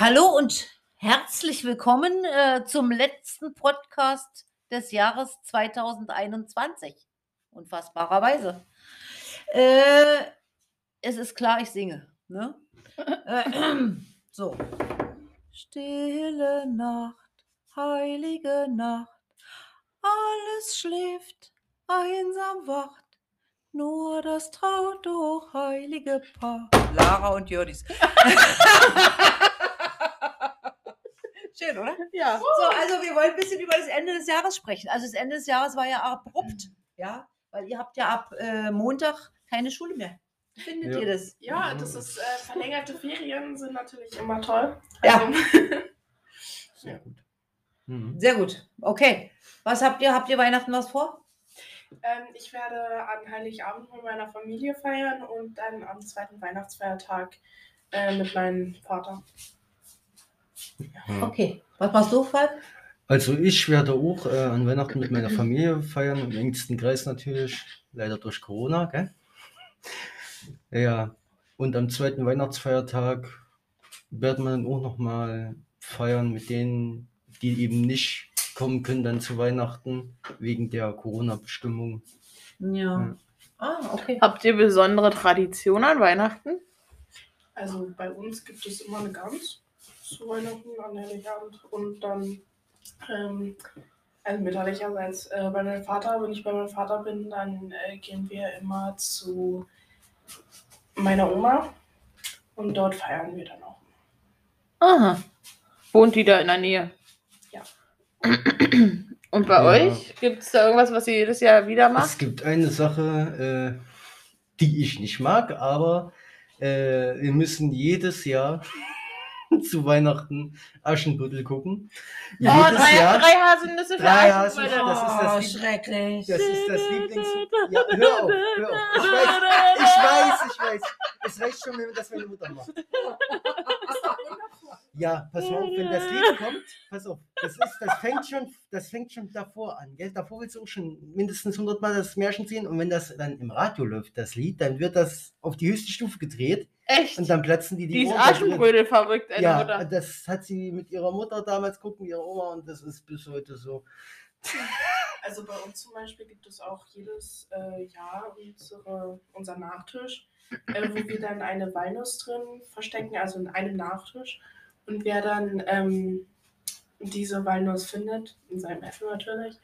Hallo und herzlich willkommen äh, zum letzten Podcast des Jahres 2021. Unfassbarerweise. Äh, es ist klar, ich singe. Ne? äh, so. Stille Nacht, heilige Nacht, alles schläft, einsam wacht. Nur das traut doch heilige Paar. Lara und Jördis. Schön, oder? Ja. So, also wir wollen ein bisschen über das Ende des Jahres sprechen. Also das Ende des Jahres war ja abrupt, ja, weil ihr habt ja ab äh, Montag keine Schule mehr. Findet Ja. ihr das? Ja, das ist äh, verlängerte Ferien sind natürlich immer toll. Ja. Also, Sehr gut. Mhm. Sehr gut. Okay. Was habt ihr? Habt ihr Weihnachten was vor? ähm, ich werde an Heiligabend mit meiner Familie feiern und dann am zweiten Weihnachtsfeiertag äh, mit meinem Vater. Okay. Was machst du, Falk? Also ich werde auch äh, an Weihnachten mit meiner Familie feiern, im engsten Kreis natürlich, leider durch Corona, gell? Ja, und am zweiten Weihnachtsfeiertag werden wir dann auch nochmal feiern mit denen, die eben nicht kommen können dann zu Weihnachten, wegen der Corona-Bestimmung. Ja. Ja. Ah, okay. Habt ihr besondere Traditionen an Weihnachten? Also bei uns gibt es immer eine Gans zu Weihnachten an Heiligabend und dann ähm, also mütterlicherseits äh, bei meinem Vater, wenn ich bei meinem Vater bin, dann äh, gehen wir immer zu meiner Oma und dort feiern wir dann auch. Aha. Wohnt die da in der Nähe? Ja. Und bei Ja. euch? Gibt es da irgendwas, was ihr jedes Jahr wieder Es macht? gibt eine Sache, äh, die ich nicht mag, aber äh, wir müssen jedes Jahr zu Weihnachten Aschenputtel gucken. Oh, Jedes drei, Jahr. drei Haselnüsse für Drei. Haselnüsse, das ist das oh, Lieb- schrecklich. Das ist das Lieblings... Ja, hör auf, hör auf. Ich weiß, ich weiß, ich weiß. Es reicht schon, wenn das meine Mutter macht. Ja, pass auf, wenn das Lied kommt, pass auf, das, ist, das, fängt schon, das fängt schon davor an. Gell? Davor willst du auch schon mindestens 100 Mal das Märchen sehen und wenn das dann im Radio läuft, das Lied, dann wird das auf die höchste Stufe gedreht Echt? und dann platzen die die Die ist. Aschenbrödel verrückt, eine Ja, Mutter. das hat sie mit ihrer Mutter damals gucken, ihrer Oma und das ist bis heute so. Also bei uns zum Beispiel gibt es auch jedes äh, Jahr unsere, unser Nachtisch, äh, wo wir dann eine Walnuss drin verstecken, also in einem Nachtisch. Und wer dann ähm, diese Walnuss findet, in seinem Essen natürlich,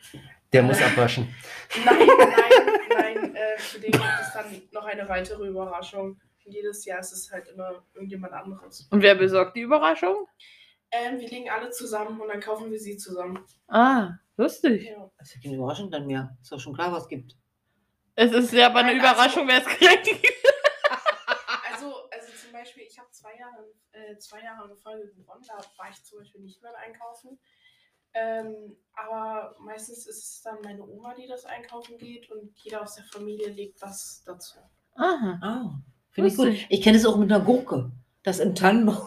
Der muss abwaschen. nein, nein, nein, äh, für den gibt es dann noch eine weitere Überraschung. Und jedes Jahr ist es halt immer irgendjemand anderes. Und wer besorgt die Überraschung? Ähm, wir legen alle zusammen und dann kaufen wir sie zusammen. Ah, lustig. Ja. Das ist ja keine Überraschung dann mehr. Ist doch schon klar, was es gibt. Es ist ja aber eine Nein, also- Überraschung, wer es kriegt. Also, also zum Beispiel, ich habe zwei Jahre, äh, zwei Jahre in Folge gewonnen. Da war ich zum Beispiel nicht mehr einkaufen. Ähm, aber meistens ist es dann meine Oma, die das einkaufen geht und jeder aus der Familie legt was dazu. Aha. Ah, finde ich gut. Ich kenne es auch mit einer Gurke. Das im Tannenbaum.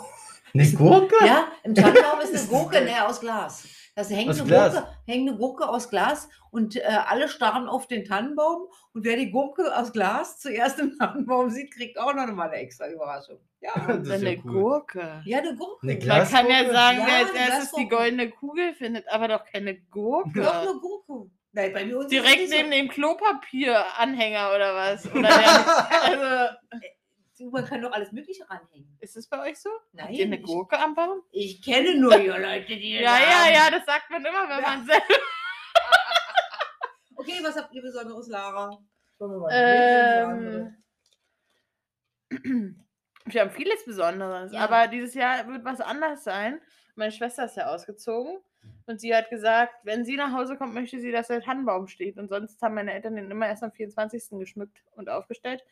Eine Gurke? Ja, im Tannenbaum ist eine Gurke ne, aus Glas. Das hängt Aus eine, Glas? Gurke, hängt eine Gurke aus Glas und äh, alle starren auf den Tannenbaum. Und wer die Gurke aus Glas zuerst im Tannenbaum sieht, kriegt auch noch mal eine extra Überraschung. Ja, Das ist ja eine cool. Gurke. ja eine Gurke. Eine Man kann ja sagen, Ja, wer als eine erstes die goldene Kugel findet, aber doch keine Gurke. Doch eine Gurke. Nein, bei mir Direkt nicht so. neben dem Klopapieranhänger oder was? Oder der, also, Man kann doch alles Mögliche ranhängen. ist es bei euch so? Nein, Habt ihr eine Gurke am Baum? Ich kenne nur die Leute, die Ja, ja, ja, das sagt man immer, wenn Ja. man selber. Okay, was habt ihr Besonderes, Lara? Ähm, wir haben vieles Besonderes, Ja. aber dieses Jahr wird was anders sein. Meine Schwester ist ja ausgezogen und sie hat gesagt, wenn sie nach Hause kommt, möchte sie, dass der Tannenbaum steht. Und sonst haben meine Eltern den immer erst am 24. geschmückt und aufgestellt.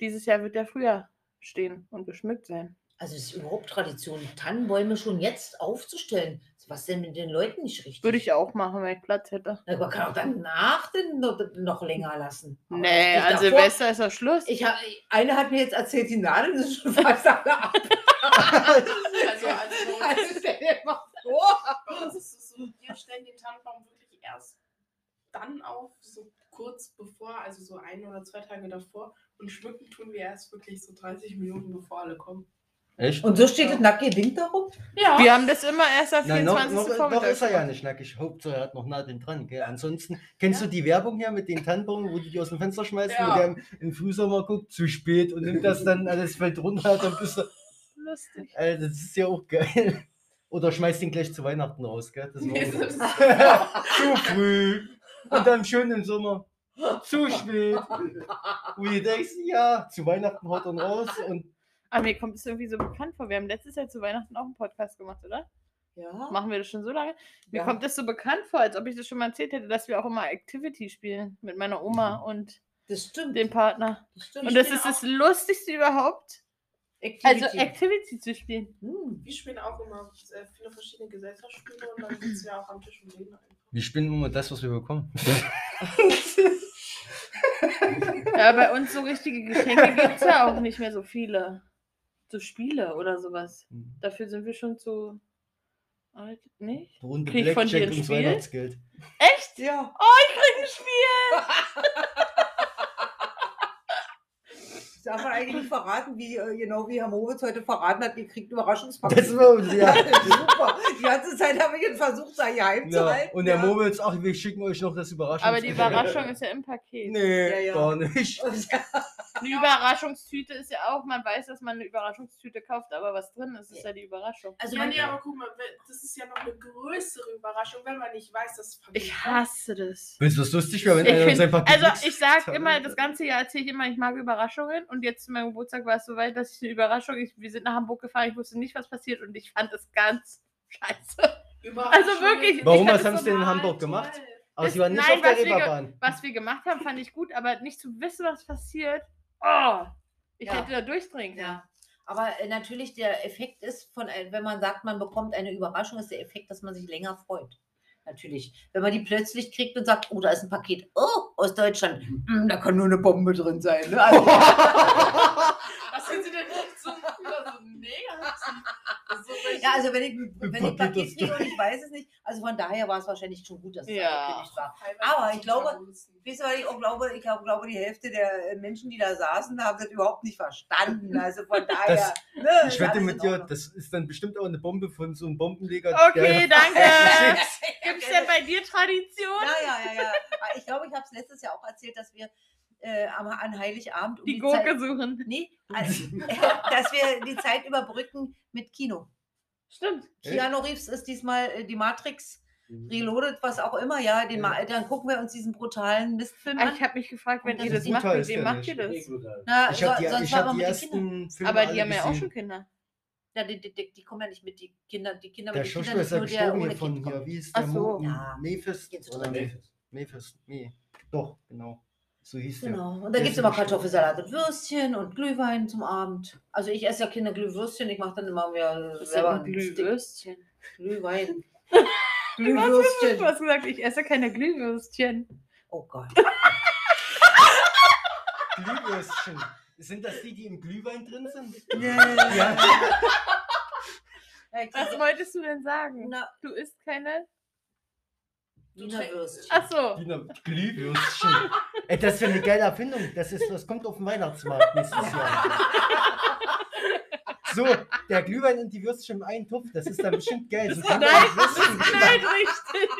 Dieses Jahr wird der früher stehen und geschmückt sein. Also es ist überhaupt Tradition, Tannenbäume schon jetzt aufzustellen. Was denn mit den Leuten nicht richtig? Würde ich auch machen, wenn ich Platz hätte. Na, Man kann auch danach den noch, noch länger lassen. Aber Nee, an davor. Silvester ist doch Schluss. Ich hab, eine hat mir jetzt erzählt, die Nadeln sind schon fast alle ab. Also, also Also stell dir mal vor. Bei uns ist es so, wir stellen den Tannenbaum wirklich erst dann auf, so kurz bevor, also so ein oder zwei Tage davor. Und schmücken tun wir erst wirklich so 30 Minuten, bevor alle kommen. Echt? Und so steht das nackige Ding darum? Ja. Wir haben das immer erst am Nein, noch, 24. noch, noch Vormittag ist er ja nicht nackig. Hauptsache, er hat noch Nadeln dran. Gell? Ansonsten, kennst du die Werbung hier mit den Tannenbaum, wo du die aus dem Fenster schmeißt, Ja. wo der im, Frühsommer guckt, zu spät und nimmt das dann alles fällt runter, dann bist du. Lustig. Äh, das ist ja auch geil. Oder schmeißt ihn gleich zu Weihnachten raus, gell? Das war Nee, auch- ist- zu früh. Und dann schön im Sommer. Zu spät. Wo du denkst, ja, zu Weihnachten haut er raus und Aber mir kommt es irgendwie so bekannt vor. Wir haben letztes Jahr zu Weihnachten auch einen Podcast gemacht, oder? Ja. Machen wir das schon so lange? Mir Ja. kommt das so bekannt vor, als ob ich das schon mal erzählt hätte, dass wir auch immer Activity spielen mit meiner Oma und Das stimmt. dem Partner. Das stimmt. Und das ist das Lustigste überhaupt. Activity. Also Activity zu spielen. Hm. Wir spielen auch immer äh, viele verschiedene Gesellschaftsspiele und dann sitzen wir auch am Tisch und reden. Wir spielen immer das, was wir bekommen. Ja, bei uns so richtige Geschenke gibt es ja auch nicht mehr so viele. So Spiele oder sowas. Dafür sind wir schon zu alt. Nicht? Runde Krieg ich von dir Blackjack ein Spiel? Weihnachtsgeld. Echt? Ja. Oh, ich krieg ein Spiel! Darf man eigentlich nicht verraten, wie äh, genau wie Herr Moritz heute verraten hat, ihr kriegt ein Überraschungspaket. Das war uns, ja. Super. Die ganze Zeit habe ich ihn versucht, da geheim zu ja. halten. Und der ja. Moritz, ach, wir schicken euch noch das Überraschungspaket. Aber die Überraschung ist ja im Paket. Nee, Ja, ja. gar nicht. Eine Überraschungstüte ist ja auch, man weiß, dass man eine Überraschungstüte kauft, aber was drin ist, ist ja die Überraschung. Also ja, nee, aber guck mal, das ist ja noch eine größere Überraschung, wenn man nicht weiß, dass Familie Ich hasse das. Willst du was lustig wäre, wenn Ich einer uns einfach also ich sag immer, das ganze Jahr erzähle ich immer, ich mag Überraschungen und jetzt zu meinem Geburtstag war es so weit, dass ich eine Überraschung, ich, wir sind nach Hamburg gefahren, ich wusste nicht, was passiert und ich fand es ganz scheiße. Überraschung. Also wirklich, Warum, was haben es sie denn in Hamburg gemacht? Aber Das- sie waren nicht nein, auf der was wir Reeperbahn. Was wir gemacht haben, fand ich gut, aber nicht zu wissen, was passiert. Oh, ich Ja. hätte da durchdringen können. ja. Aber äh, natürlich der Effekt ist, von, ein- wenn man sagt, man bekommt eine Überraschung, ist der Effekt, dass man sich länger freut. Natürlich. Wenn man die plötzlich kriegt und sagt, oh, da ist ein Paket, oh, aus Deutschland, Hm, da kann nur eine Bombe drin sein. Ne? Also, so ja, also wenn ich, wenn ich Paket kriege und ich weiß es nicht, also von daher war es wahrscheinlich schon gut, dass es Ja. angekündigt war. Aber ich glaube- ihr, weil ich auch glaube, ich glaube, die Hälfte der äh, Menschen, die da saßen, haben das überhaupt nicht verstanden. Also von daher. ne, Ich wette mit dir, das ist dann bestimmt auch eine Bombe von so einem Bombenleger. Okay, danke. Gibt es denn bei dir Tradition? Ja, ja, ja, ja. Aber Ich glaube, ich habe es letztes Jahr auch erzählt, dass wir äh, an Heiligabend um Die Zeit, Gurke suchen. nee, also, dass wir die Zeit überbrücken mit Kino. Stimmt. Keanu Reeves ist diesmal äh, die Matrix Reloaded, was auch immer, ja. Den Ja. Dann gucken wir uns diesen brutalen Mistfilm Ah, an. Ich habe mich gefragt, wenn ihr das macht, mit wem macht ihr das? Na, Ich habe so- die, sonst ich hab man die mit den Kindern. ersten Filme Aber die haben ja auch schon Kinder. Ja, die, die, die, die kommen ja nicht mit, die Kinder, die Kinder Der mit den Schauspieler Kindern, ist ja nur der gestorben ohne hier von hier. Wie ist Ach der so. Mo Ja. Mephist? Jetzt Oder drin. Mephist? Mephist? Nee. Doch, genau. So hieß der. Genau. Und dann gibt es immer. Kartoffelsalat und Würstchen und Glühwein zum Abend. Also ich esse ja keine Glühwürstchen, ich mache dann immer mehr ist selber Glühwürstchen. Glühwein. Du Glühwürstchen. hast gesagt, ich esse keine Glühwürstchen. Oh Gott. Glühwürstchen. Sind das die, die im Glühwein drin sind? Ja. Ja. Was wolltest du denn sagen? Na, Du isst keine? Wiener Würstchen. Ach so. Wiener Glühwürstchen. Ey, das ist ja eine geile Erfindung. Das, ist, das kommt auf den Weihnachtsmarkt nächstes Jahr. So, der Glühwein und die Würstchen im einen Topf, das ist dann bestimmt geil. So Nein, Glühwein- das ist nicht richtig.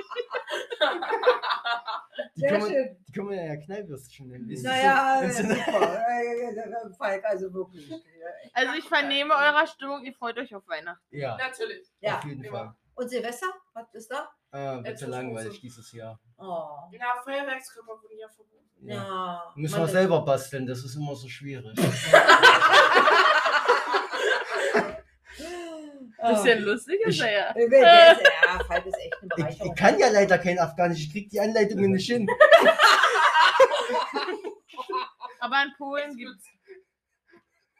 die, Sehr kann man, schön. die kann man ja Knallwürstchen nennen. Das ist Naja, wenn sie- super. Äh, äh, Falk, also wirklich. Also ich vernehme eurer Stimmung, ihr freut euch auf Weihnachten. Ja, Natürlich. Ja. auf jeden immer. Fall. Und Silvester? Was ist da? Äh, wird ja langweilig dieses Jahr. Oh. Na, Feuerwerkskörper wurden ja verboten. Ja. Ja. Müssen wir selber basteln, das ist immer so schwierig. Oh. Bisschen lustig ist Ich- er ja. Äh, der ist- Ja, Falk ist echt eine Ich, Bereicherung. ich kann ja leider kein Afghanisch, ich krieg die Anleitungen nicht hin. Aber in Polen gibt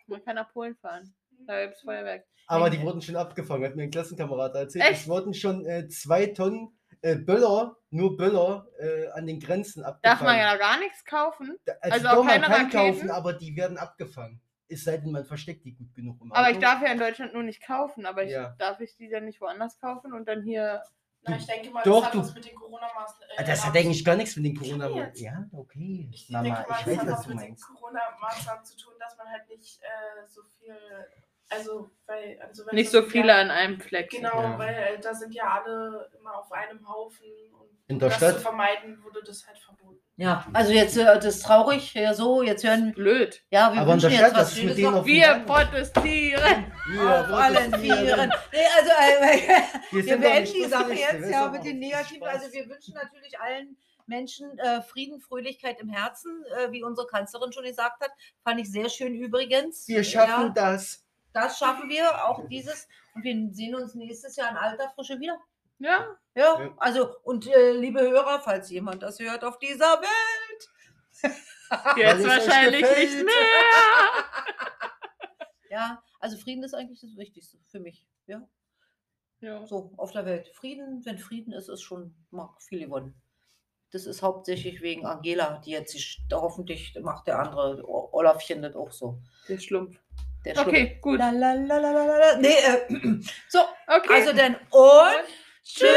Man kann nach Polen fahren. Da gibt es Feuerwerk. Aber die wurden schon abgefangen, hat mir ein Klassenkamerad erzählt. Echt? Es wurden schon äh, zwei Tonnen äh, Böller, nur Böller, äh, an den Grenzen Darf abgefangen. man ja gar nichts kaufen. Da- also Also, auch doch, man keine kann Raketen? kaufen, aber die werden abgefangen. Es sei denn, man versteckt die gut genug im Aber ich Auto. darf ja in Deutschland nur nicht kaufen. Aber ich, Ja. darf ich die dann nicht woanders kaufen und dann hier. Na, ich denke mal, Doch, das hat du- was mit den Corona-Maßnahmen. Ah, Das hat eigentlich gar nichts mit den Corona. Jetzt. Ja, okay. Ich Mama, denke mal, ich das weiß, hat was was du mit den. Corona-Maßnahmen zu tun, dass man halt nicht äh, so viel Also, weil, also wenn Nicht so viele ja, an einem Fleck. Genau, Ja. weil äh, da sind ja alle immer auf einem Haufen und In der das Stadt? zu vermeiden, wurde das halt verboten. Ja, also jetzt, äh, das ist traurig, ja so, jetzt hören, Blöd. ja, wir Aber in der wünschen Stadt, jetzt was Schönes denen noch. auf Wir protestieren. Wir Auf allen protestieren. Nee, also, äh, Wir wir beenden die Sache jetzt ja mit den Negativen. Spaß. Also wir wünschen natürlich allen Menschen äh, Frieden, Fröhlichkeit im Herzen, äh, wie unsere Kanzlerin schon gesagt hat. Fand ich sehr schön übrigens. Wir schaffen ja, das. Das schaffen wir, auch dieses. Und wir sehen uns nächstes Jahr in alter Frische wieder. Ja. Ja, Ja. also und äh, liebe Hörer, falls jemand das hört auf dieser Welt. Jetzt wahrscheinlich nicht mehr. Ja, also Frieden ist eigentlich das Wichtigste für mich. Ja, Ja. so auf der Welt. Frieden, wenn Frieden ist, ist schon mal viel gewonnen. Das ist hauptsächlich wegen Angela, die jetzt sich da hoffentlich macht der andere Olafchen das auch so. Der Schlumpf. Der Schlumpf. Okay, gut. La, la, la, la, la, la. Nee, äh, so, Okay. also dann und tschüss.